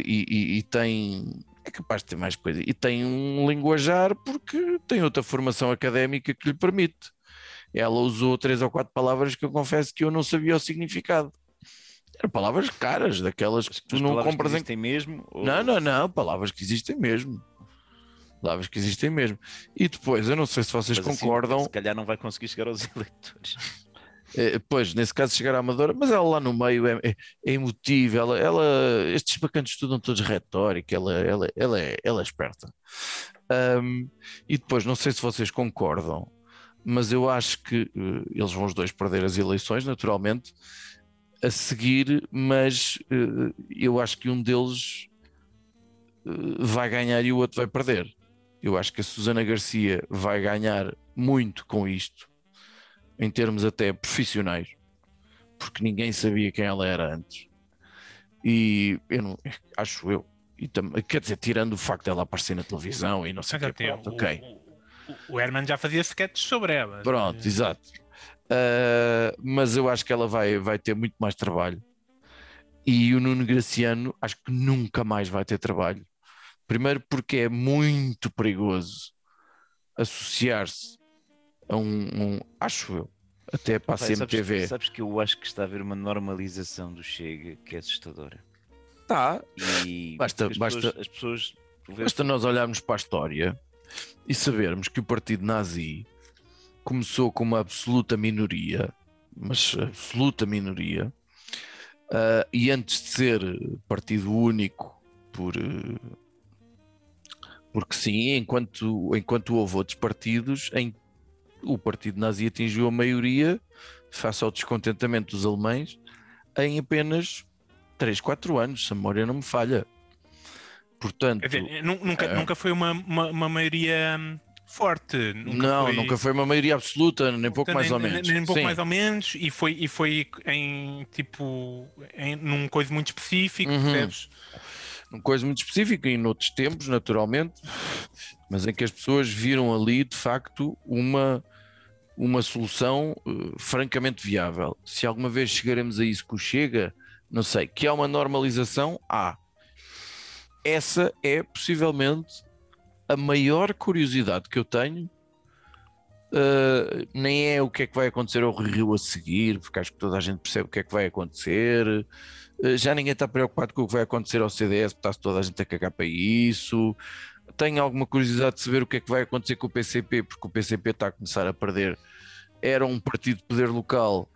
e, e- e tem, é capaz de ter mais coisa, e tem um linguajar porque tem outra formação académica que lhe permite. Ela usou três ou quatro palavras que eu confesso que eu não sabia o significado. Eram palavras caras, daquelas que tu As não palavras que compras em existem mesmo? ou- não, não, não, palavras que existem mesmo. Palavras que existem mesmo. E depois, eu não sei se vocês Mas assim, concordam, se calhar não vai conseguir chegar aos eleitores. eh, pois, nesse caso, chegar à Amadora, mas ela lá no meio é, é, é emotiva, ela, ela- estes bacantes estudam todos retórica, ela, ela, ela, é, ela é esperta. Ahm, e depois, não sei se vocês concordam, mas eu acho que eh, eles vão os dois perder as eleições, naturalmente. a seguir, mas eh, eu acho que um deles eh, vai ganhar e o outro vai perder. Eu acho que a Susana Garcia vai ganhar muito com isto, em termos até profissionais, porque ninguém sabia quem ela era antes. E eu não, acho eu, e tam- quer dizer, tirando o facto dela aparecer na televisão e não sei o que, pronto, o- ok. O, Herman já fazia sketches sobre ela. Pronto, exato. Uh, mas eu acho que ela vai, vai ter muito mais trabalho. E o Nuno Graciano acho que nunca mais vai ter trabalho. Primeiro porque é muito perigoso associar-se a um, um- acho eu, até para a Pai, sabes, CMTV. sabes que eu acho que está a haver uma normalização do Chega que é assustadora. Tá, E Basta- as basta- pessoas, as pessoas Basta nós olharmos para a história e sabermos que o partido nazi começou com uma absoluta minoria, mas absoluta minoria, ah, e antes de ser partido único, por, eh, porque sim, enquanto, enquanto houve outros partidos, em, o partido nazi atingiu a maioria, face ao descontentamento dos alemães, em apenas 3, 4 anos, se a memória não me falha. Portanto, dizer, nu- nunca, É. nunca foi uma, uma, uma maioria forte. Nunca não, foi, nunca foi uma maioria absoluta, nem pouco nem- mais ou nem- menos. Nem, um pouco Sim. mais ou menos, e foi, e foi em tipo em, num coisa muito específico, Uhum. percebes? Uma coisa muito específica e noutros tempos, naturalmente, mas em que as pessoas viram ali de facto uma, uma solução eh, francamente viável. Se alguma vez chegaremos a isso que o chega, não sei, que há uma normalização, há. Essa é possivelmente a maior curiosidade que eu tenho. eh, nem é o que é que vai acontecer ao Rio a seguir, porque acho que toda a gente percebe o que é que vai acontecer. Uh, já ninguém está preocupado com o que vai acontecer ao CDS, porque está toda a gente a cagar para isso. Tenho alguma curiosidade de saber o que é que vai acontecer com o PCP, porque o PCP está a começar a perder. Era um partido de poder local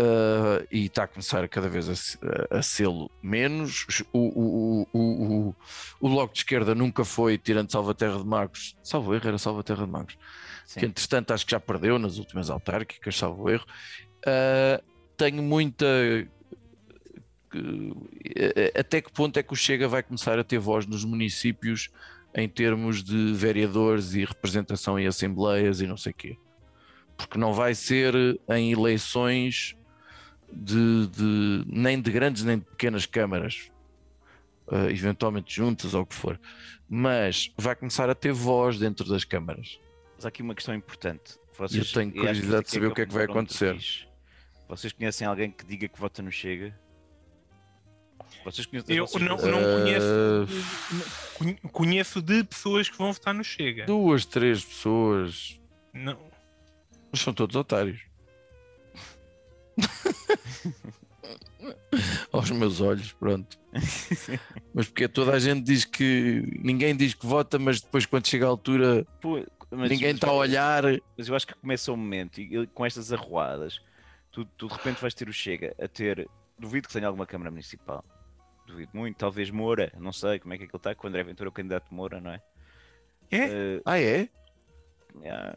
uh, e está a começar cada vez a, a, sê-lo menos. O, o, o, o, o, Bloco de Esquerda nunca foi, tirando Salvaterra de Magos, salvo erro, era Salvaterra de Magos, Sim. que entretanto acho que já perdeu nas últimas autárquicas, salvo erro. Uh, tenho muita. eh, Até que ponto é que o Chega vai começar a ter voz nos municípios em termos de vereadores e representação em assembleias e não sei o quê? Porque não vai ser em eleições de, de- nem de grandes nem de pequenas câmaras, eh, eventualmente juntas ou o que for, mas vai começar a ter voz dentro das câmaras. Mas há aqui uma questão importante. Eu Vocês, tenho e acho curiosidade de saber o que é que vai acontecer. Vocês conhecem alguém que diga que vota no Chega? Vocês conhecem Eu vocês não, não Eh, conheço. conhe- Conheço de pessoas que vão votar no Chega. Duas, três pessoas, Não, mas são todos otários. Aos meus olhos, pronto. Mas porque toda a gente diz que ninguém diz que vota, mas depois quando chega a altura Pô, ninguém está a olhar. Mas eu acho que começa o momento e com estas arruadas, tu, tu de repente vais ter o Chega a ter. Duvido que tenha alguma Câmara Municipal. Duvido muito. Talvez Moura, não sei como é que ele está, com o André Ventura, o candidato de Moura, não é? É? Eh, Ah, é? yeah,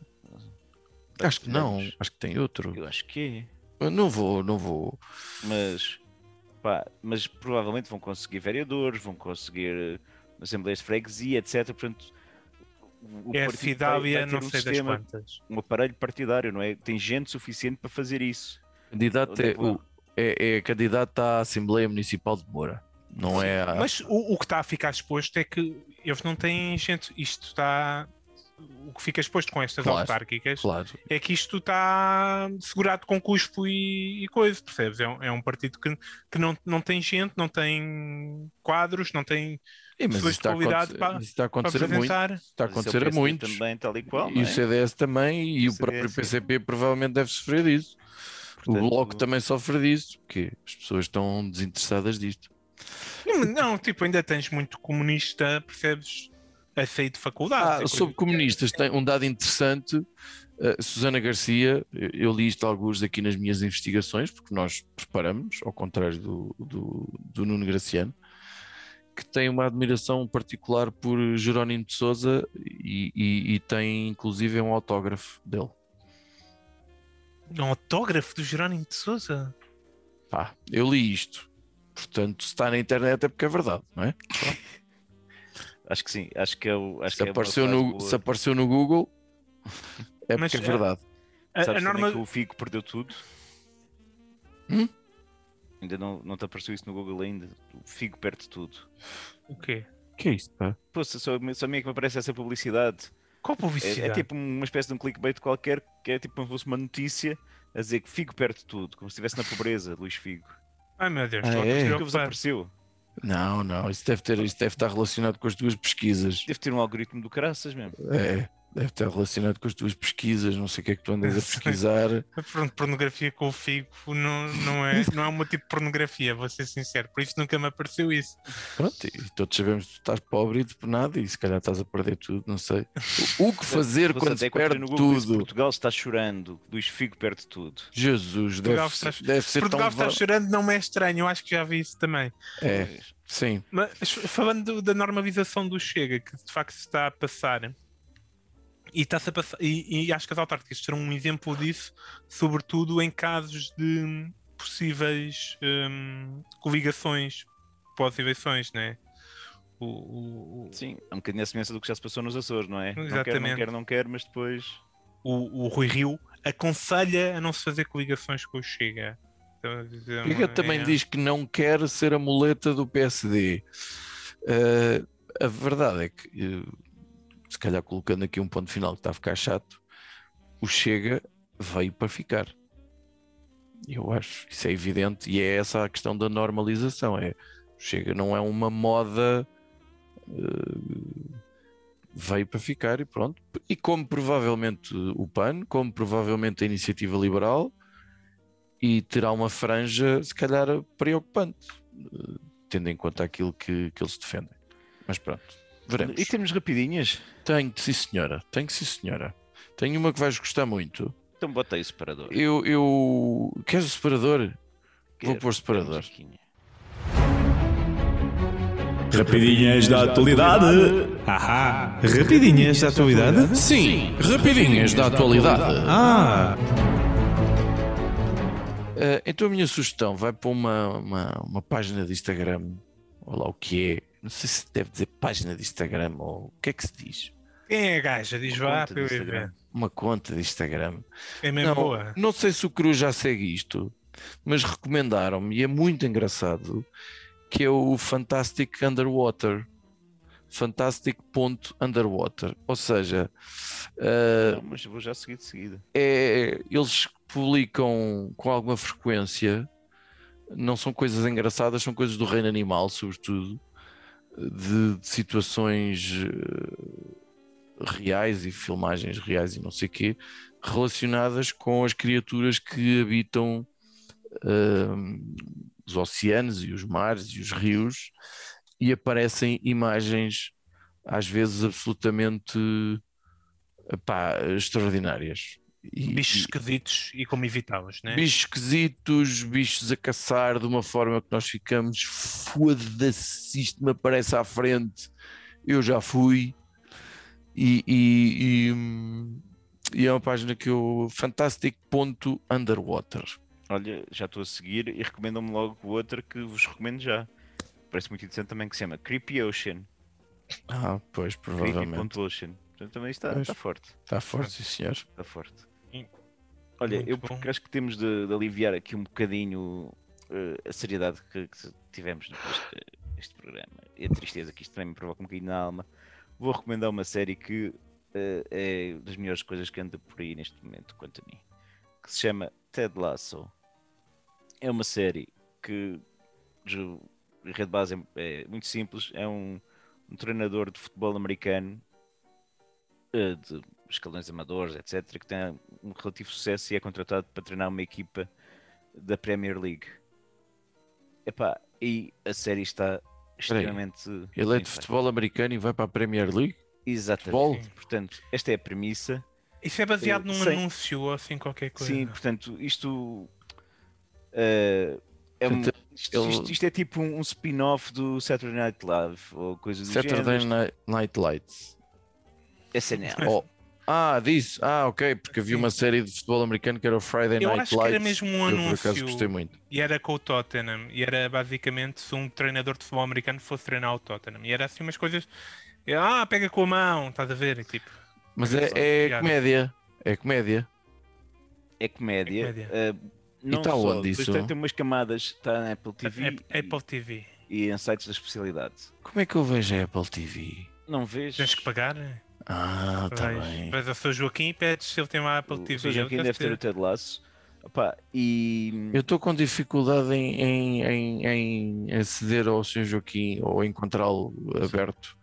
Acho que não, acho que tem outro. Eu acho que é. Não vou, não vou. Mas, pá, mas provavelmente vão conseguir vereadores, vão conseguir eh, assembleias de freguesia, etc. Portanto, o- é Fidália, vai- vai ter não um sei das sistema, quantas. um aparelho partidário, não é? Tem gente suficiente para fazer isso. Candidato é é, o, é, é candidato à Assembleia Municipal de Moura. Não é a... Mas o, o que está a ficar exposto é que eles não têm gente. Isto está. O que fica exposto com estas Claro, autárquicas Claro. é que isto está segurado com cuspo e, e coisa, percebes? É um, é um partido que, que não, não tem gente, não tem quadros, não tem mas pessoas de qualidade para- isso está a para acontecer a muito. apresentar. Está a é o acontecer a muitos. Também, tal e qual. E o é? CDS também, e O o próprio CDS, PCP provavelmente deve sofrer disso. O Portanto, Bloco também sofre disso, porque as pessoas estão desinteressadas disto. Não, não, tipo, ainda tens muito comunista, percebes? A sair de faculdade. Ah, sobre comunistas, tem um dado interessante. uh, Susana Garcia, eu, eu li isto alguns aqui nas minhas investigações, porque nós preparamos, ao contrário do, do, do Nuno Graciano, que tem uma admiração particular por Jerónimo de Souza e, e- e tem inclusive um autógrafo dele. Um autógrafo do Jerónimo de Souza. pá, eu li isto. Portanto, se está na internet é porque é verdade, não é? Acho que sim, acho que é o. Acho Se que é apareceu, frase no, boa. se apareceu no Google, é Mas, porque é verdade. A, a Sabes também norma. que o Figo perdeu tudo? Hum? Ainda não, não te apareceu isso no Google ainda? O Figo perde tudo. O quê? que é isto, pá? Pô, só, só a mim é que me aparece essa publicidade. Qual É, publicidade? é tipo uma espécie de um clickbait qualquer, que é tipo como se fosse uma notícia a dizer que Figo perde tudo, como se estivesse na pobreza, Luís Figo. Ai meu Deus, Ah, a é? O que vos apareceu? Não, não, isso deve, ter, isso deve estar relacionado com as tuas pesquisas. Deve ter um algoritmo do caraças mesmo. É, deve estar relacionado com as tuas pesquisas, não sei o que é que tu andas a pesquisar. Pronto, pornografia com o figo não, não, é, não é o meu tipo de pornografia, vou ser sincero. Por isso nunca me apareceu isso. Pronto, e todos sabemos que tu estás pobre e de nada e se calhar estás a perder tudo, não sei. O, o que fazer Você quando encontrei perde Google tudo? Portugal está chorando, Luís Figo perde tudo. Jesus, deve, Portugal está- deve ser Portugal tão... está chorando, não me é estranho, eu acho que já vi isso também. É, sim. Mas falando do- da normalização do Chega, que de facto se está a passar, e, a passar, e, e acho que as autárquicas serão um exemplo disso, sobretudo em casos de possíveis hum, coligações pós-eleições, né? O, o, o, Sim, é um bocadinho a semelhança do que já se passou nos Açores, não é? Não quer, não Exatamente. quer, não quer, mas depois. o, o Rui Rio aconselha a não se fazer coligações com o Chega. Então, a dizer, Liga também é- diz que não quer ser a muleta do PSD. Eh, a verdade é que, eh, se calhar colocando aqui um ponto final que está a ficar chato, o Chega veio para ficar. Eu acho, isso é evidente, e é essa a questão da normalização. É, Chega não é uma moda, eh, veio para ficar e pronto. E como provavelmente o PAN, como provavelmente a Iniciativa Liberal, e terá uma franja, se calhar, preocupante, eh, tendo em conta aquilo que, que eles defendem. Mas pronto, veremos. E temos rapidinhas. Tenho, sim senhora, tenho sim senhora. Tenho uma que vais gostar muito. Então bota aí o separador. Eu, eu... Queres o separador? Vou Quero, pôr separador. Rapidinhas da atualidade. Ahá. Rapidinhas da atualidade? Sim, rapidinhas da atualidade. Ah. Eh, então a minha sugestão vai para uma, uma, uma página de Instagram, ou lá o que é. Não sei se deve dizer página de Instagram ou o que é que se diz. Quem é a gaja? Diz Uma vá para eu ver. Uma conta de Instagram. É mesmo Não, boa. não sei se o Cruz já segue isto, mas recomendaram-me, e é muito engraçado, que é o Fantastic Underwater. Fantastic.underwater. Ou seja, eh, Não, mas vou já seguir de seguida. é, eles publicam com alguma frequência, não são coisas engraçadas, são coisas do reino animal, sobretudo, de, de situações eh, reais e filmagens reais e não sei quê, relacionadas com as criaturas que habitam eh, os oceanos e os mares e os rios e aparecem imagens às vezes absolutamente pá, extraordinárias. E- Bichos esquisitos e como evitá-los, né? bichos esquisitos, bichos a caçar de uma forma que nós ficamos foda-se, isto me aparece à frente, eu já fui e, e- e- e é uma página que eu fantastic.underwater Olha, já estou a seguir e recomendam-me logo outra que vos recomendo já. Parece muito interessante também que se chama Creepy Ocean. ah, pois provavelmente Creepy.ocean. Portanto, também está, Pois. está forte. está forte sim senhor Está forte. Olha, Muito eu bom. acho que temos de, de aliviar aqui um bocadinho eh, a seriedade que, que tivemos neste este programa e a tristeza que isto também me provoca um bocadinho na alma. Vou recomendar uma série que eh, é das melhores coisas que anda por aí neste momento, quanto a mim, que se chama Ted Lasso. É uma série que a rede base é, é muito simples, é um, um treinador de futebol americano eh, de escalões amadores, etc., que tem um relativo sucesso e é contratado para treinar uma equipa da Premier League. Epá, e a série está extremamente. ele é de futebol americano e vai para a Premier League Exatamente. Futebol? Portanto, esta é a premissa. Isso é baseado Eh, num sem- anúncio ou assim qualquer coisa. Sim, portanto, isto. eh, é um- isto, ele- isto- isto é tipo um, um spin-off do Saturday Night Live ou coisa do Saturday género. Night, Night Lights SNL. ou, Ah, disse. Ah, ok, porque havia uma série de futebol americano que era o Friday Eu Night acho que era Lights. mesmo um eu por acaso anúncio. gostei muito. E era com o Tottenham. E era basicamente se um treinador de futebol americano fosse treinar o Tottenham. E era assim umas coisas. Ah, pega com a mão, estás a ver? E tipo, Mas é, é piada. comédia. É comédia. É comédia. É comédia. eh, não tá só, onde isso? tem, tem umas camadas, está na Apple TV é- Apple TV. e em sites da especialidade. Como é que eu vejo a Apple TV? Não vês? Tens que pagar. Ah, tá Vais, bem. vais ao seu Joaquim e pedes se ele tem uma Apple O TV. Sr. Joaquim deve ter o Ted Lasso. Opa, e Eu estou com dificuldade em, em, em, em aceder ao Sr. Joaquim ou encontrá-lo aberto.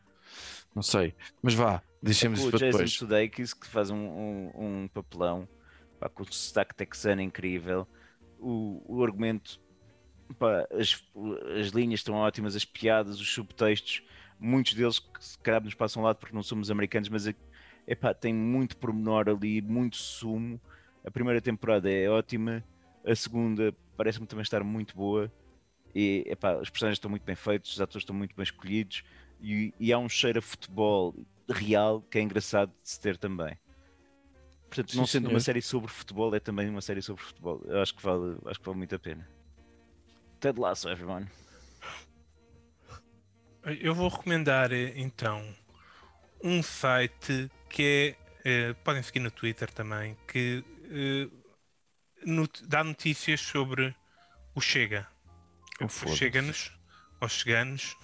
Não sei. Mas vá, deixemos com isso o para Jason depois. Sudeikis que faz um, um, um papelão pá, com o sotaque texano incrível. O, o argumento, pá, as, as linhas estão ótimas, as piadas, os subtextos, muitos deles que se calhar nos passam ao lado porque não somos americanos, mas é, epá, tem muito pormenor ali, muito sumo. A primeira temporada é ótima, a segunda parece-me também estar muito boa. E epá, os personagens estão muito bem feitos, os atores estão muito bem escolhidos e, e há um cheiro a futebol real que é engraçado de se ter também. Portanto, não Sim, sendo senhor. uma série sobre futebol, é também uma série sobre futebol. Eu acho que vale, acho que vale muito a pena. Ted Lasso, everyone. Eu vou recomendar eh, então um site que é. eh, podem seguir no Twitter também, que eh, dá notícias sobre o Chega. Oh, o foda-se. Chega-nos, ou Cheganos.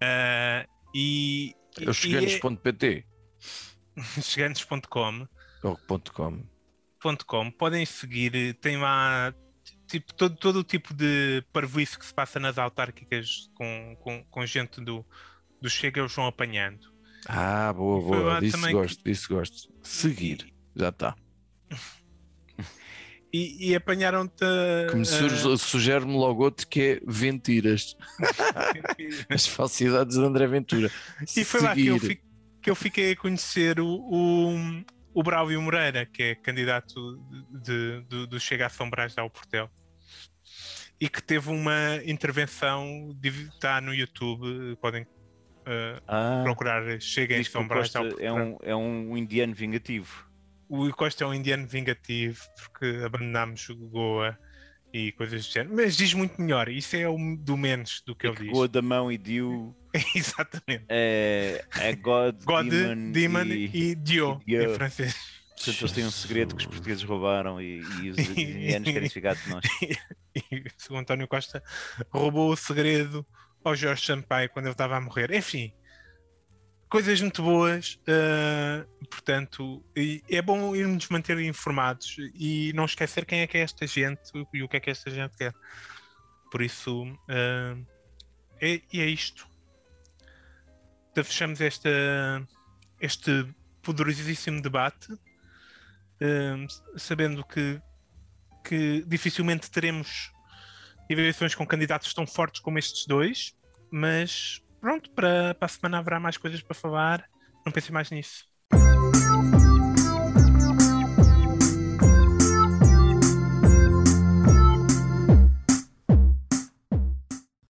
Ah, e. É o cheganos.pt é cheganos.com ponto .com. .com, podem seguir, tem lá tipo, todo, todo o tipo de parvoíce que se passa nas autárquicas com, com, com gente do, do Chega, eles vão apanhando. Ah, boa, boa. Disso gosto, disso gosto. Seguir. Já está. E, e apanharam-te. Que me surge- sugere-me logo outro que é Ventiras. As falsidades de André Ventura. e foi lá que eu, Seguir. fi- que eu fiquei a conhecer o, o, o Braulio Moreira, que é candidato de, de- do Chega a São Brás ao Portel. E que teve uma intervenção, está no YouTube, podem ah, Ah, procurar Chega em São Brás ao é Portel. um, é um indiano vingativo. O Costa é um indiano vingativo porque abandonámos Goa e coisas do género. Mas diz muito melhor, isso é o do menos do que É ele que diz. Goa da mão e Dio Exatamente. é, é God, God, Demon, Demon, e, e, Dio, e Dio. em francês. Portanto, eles têm um segredo que os portugueses roubaram e, e os indianos querem ficar de nós. E o António Costa roubou o segredo ao Jorge Sampaio quando ele estava a morrer. Enfim, coisas muito boas. ah, portanto, é bom irmos manter informados e não esquecer quem é que é esta gente e o que é que esta gente quer. Por isso, ah, é, e é isto. Fechamos esta, este poderosíssimo debate, ah, sabendo que que dificilmente teremos eleições com candidatos tão fortes como estes dois, mas pronto, para, para a semana haverá mais coisas para falar. Não pensem mais nisso.